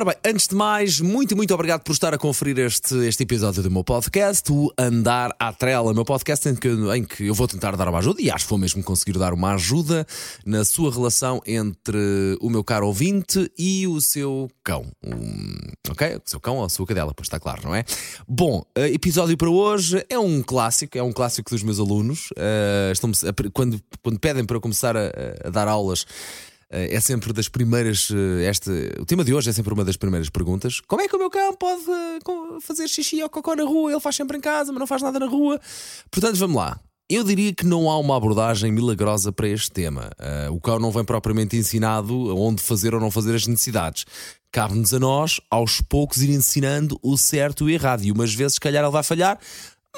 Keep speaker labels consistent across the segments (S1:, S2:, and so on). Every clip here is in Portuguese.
S1: Ora bem, antes de mais, muito, muito obrigado por estar a conferir este, este episódio do meu podcast, o Andar à Trela, meu podcast em que, em que eu vou tentar dar uma ajuda, e acho que vou mesmo conseguir dar uma ajuda na sua relação entre o meu caro ouvinte e o seu cão. Um, ok? O seu cão ou a sua cadela, pois está claro, não é? Bom, uh, episódio para hoje é um clássico, é um clássico dos meus alunos. Uh, quando, quando pedem para começar a, a dar aulas. Eh, é sempre das primeiras. Eh, este, o tema de hoje é sempre uma das primeiras perguntas. Como é que o meu cão pode eh, fazer xixi ou cocó na rua? Ele faz sempre em casa, mas não faz nada na rua. Portanto, vamos lá. Eu diria que não há uma abordagem milagrosa para este tema. O cão não vem propriamente ensinado onde fazer ou não fazer as necessidades. Cabe-nos a nós, aos poucos, ir ensinando o certo e o errado. E umas vezes, se calhar, ele vai falhar,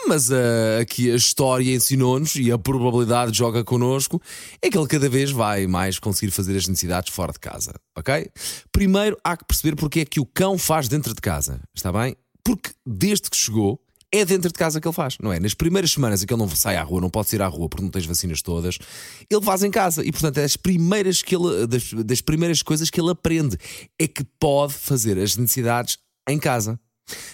S1: mas uh, aqui a história ensinou-nos e a probabilidade joga connosco é que ele cada vez vai mais conseguir fazer as necessidades fora de casa, ok? Primeiro há que perceber porque é que o cão faz dentro de casa, está bem? Porque desde que chegou é dentro de casa que ele faz, não é? Nas primeiras semanas em que ele não sai à rua, não pode sair à rua porque não tem as vacinas todas, ele faz em casa e, portanto, é das primeiras, que ele, das, das primeiras coisas que ele aprende é que pode fazer as necessidades em casa.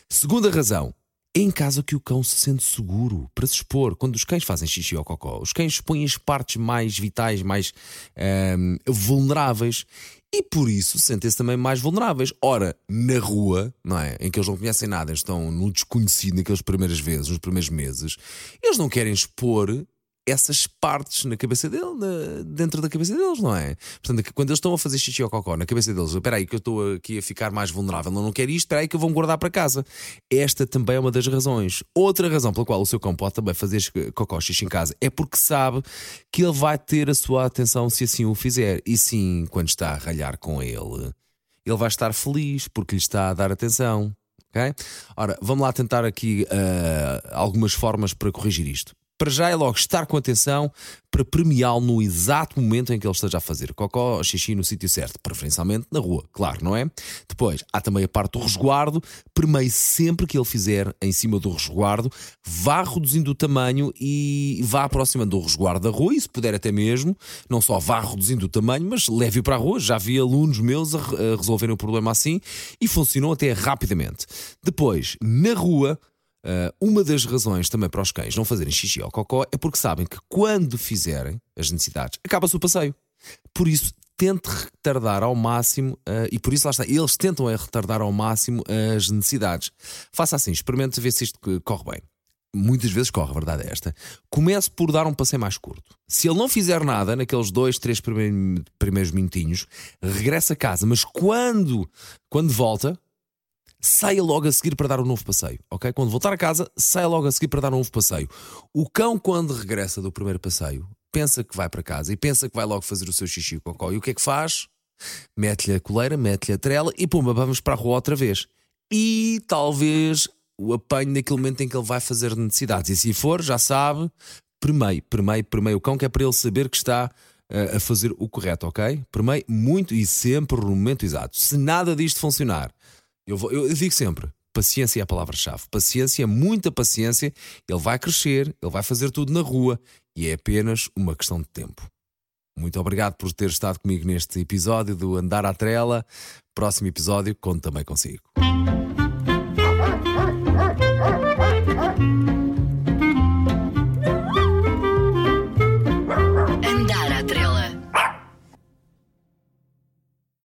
S1: Segunda razão, em casa que o cão se sente seguro para se expor. Quando os cães fazem xixi ou cocó, os cães expõem as partes mais vitais, mais um, vulneráveis e por isso sentem-se também mais vulneráveis. Ora, na rua, não é? Em que eles não conhecem nada, estão no desconhecido naquelas primeiras vezes, nos primeiros meses, eles não querem expor essas partes na cabeça dele, na, dentro da cabeça deles, não é? Portanto, quando eles estão a fazer xixi ou cocó na cabeça deles, espera aí que eu estou aqui a ficar mais vulnerável, não, não quero isto, espera aí que eu vou guardar para casa. Esta também é uma das razões. Outra razão pela qual o seu cão pode também fazer cocó xixi em casa é porque sabe que ele vai ter a sua atenção se assim o fizer. E sim, quando está a ralhar com ele, ele vai estar feliz porque lhe está a dar atenção. ok? Ora, vamos lá tentar aqui uh, algumas formas para corrigir isto. Para já é logo estar com atenção para premiá-lo no exato momento em que ele esteja a fazer cocó, xixi no sítio certo, preferencialmente na rua, claro, não é? Depois, há também a parte do resguardo, premie sempre que ele fizer em cima do resguardo, vá reduzindo o tamanho e vá aproximando o resguardo da rua, e se puder até mesmo, não só vá reduzindo o tamanho, mas leve-o para a rua. Já vi alunos meus a resolverem o problema assim e funcionou até rapidamente. Depois, na rua, Uh, uma das razões também para os cães não fazerem xixi ou cocó é porque sabem que quando fizerem as necessidades, acaba-se o passeio. Por isso, tente retardar ao máximo, uh, e por isso lá está, eles tentam é retardar ao máximo as necessidades. Faça assim, experimente ver se isto corre bem. Muitas vezes corre, a verdade é esta. Comece por dar um passeio mais curto. Se ele não fizer nada naqueles dois, três primeiros minutinhos, regressa a casa, mas quando, quando volta, saia logo a seguir para dar um novo passeio, ok? Quando voltar a casa, saia logo a seguir para dar um novo passeio. O cão, quando regressa do primeiro passeio, pensa que vai para casa e pensa que vai logo fazer o seu xixi e cocó. E o que é que faz? Mete-lhe a coleira, mete-lhe a trela e pumba, vamos para a rua outra vez. E talvez o apanhe naquele momento em que ele vai fazer necessidades. E se for, já sabe, primeiro, primeiro, primeiro o cão, que é para ele saber que está uh, a fazer o correto, ok? Primeiro, muito e sempre no momento exato. Se nada disto funcionar, eu, vou, eu digo sempre: paciência é a palavra-chave. Paciência, muita paciência. Ele vai crescer, ele vai fazer tudo na rua e é apenas uma questão de tempo. Muito obrigado por ter estado comigo neste episódio do Andar à Trela. Próximo episódio, conto também consigo.